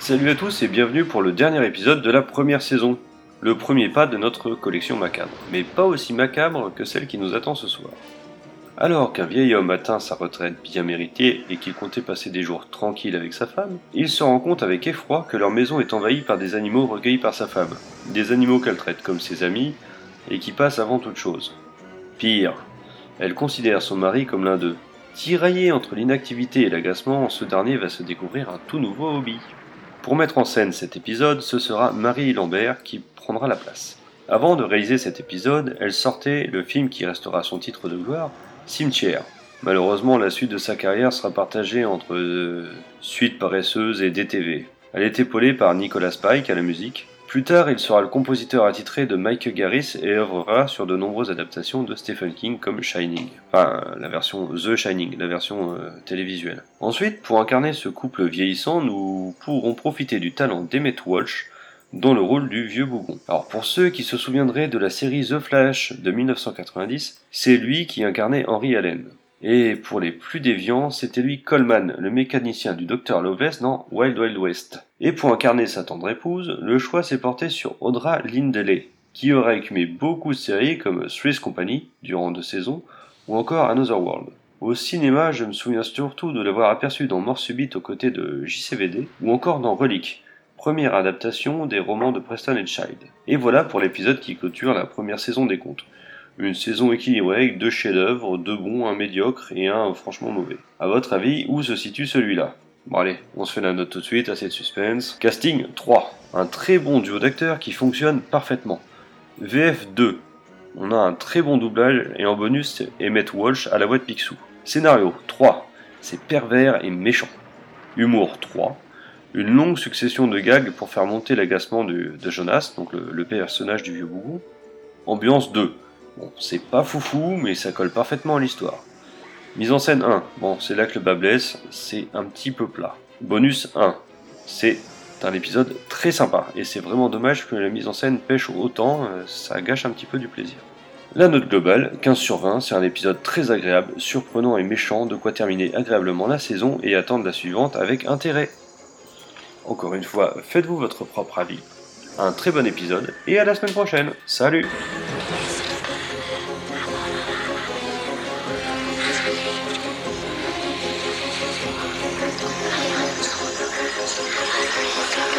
Salut à tous et bienvenue pour le dernier épisode de la première saison. Le premier pas de notre collection macabre, mais pas aussi macabre que celle qui nous attend ce soir. Alors qu'un vieil homme atteint sa retraite bien méritée et qu'il comptait passer des jours tranquilles avec sa femme, il se rend compte avec effroi que leur maison est envahie par des animaux recueillis par sa femme. Des animaux qu'elle traite comme ses amis et qui passent avant toute chose. Pire, elle considère son mari comme l'un d'eux. Tiraillé entre l'inactivité et l'agacement, ce dernier va se découvrir un tout nouveau hobby. Pour mettre en scène cet épisode, ce sera Marie Lambert qui prendra la place. Avant de réaliser cet épisode, elle sortait le film qui restera son titre de gloire, Cimetière. Malheureusement, la suite de sa carrière sera partagée entre euh, Suite paresseuse et DTV. Elle est épaulée par Nicolas Pike à la musique. Plus tard, il sera le compositeur attitré de Mike Garris et œuvrera sur de nombreuses adaptations de Stephen King comme Shining. Enfin, la version The Shining, la version euh, télévisuelle. Ensuite, pour incarner ce couple vieillissant, nous pourrons profiter du talent d'Emmett Walsh, dans le rôle du vieux bougon. Alors pour ceux qui se souviendraient de la série The Flash de 1990, c'est lui qui incarnait Henry Allen. Et pour les plus déviants, c'était lui Coleman, le mécanicien du Dr Loveless dans Wild Wild West. Et pour incarner sa tendre épouse, le choix s'est porté sur Audra Lindley, qui aurait écumé beaucoup de séries comme Three's Company durant deux saisons, ou encore Another World. Au cinéma, je me souviens surtout de l'avoir aperçu dans Mort Subite aux côtés de JCVD, ou encore dans Relic, première adaptation des romans de Preston et Child. Et voilà pour l'épisode qui clôture la première saison des contes. Une saison équilibrée deux chefs-d'œuvre, deux bons, un médiocre et un franchement mauvais. À votre avis, où se situe celui-là? Bon allez, on se fait la note tout de suite, assez de suspense. Casting 3. Un très bon duo d'acteurs qui fonctionne parfaitement. VF 2. On a un très bon doublage et en bonus Emmett Walsh à la voix de Picsou. Scénario 3. C'est pervers et méchant. Humour 3 une longue succession de gags pour faire monter l'agacement de, Jonas, donc le, personnage du vieux bougou. Ambiance 2. Bon, c'est pas foufou, mais ça colle parfaitement à l'histoire. Mise en scène 1. Bon, c'est là que le bas blesse, c'est un petit peu plat. Bonus 1. C'est un épisode très sympa, et c'est vraiment dommage que la mise en scène pêche autant, euh, ça gâche un petit peu du plaisir. La note globale, 15 sur 20, c'est un épisode très agréable, surprenant et méchant, de quoi terminer agréablement la saison et attendre la suivante avec intérêt. Encore une fois, faites-vous votre propre avis. Un très bon épisode et à la semaine prochaine. Salut Okay.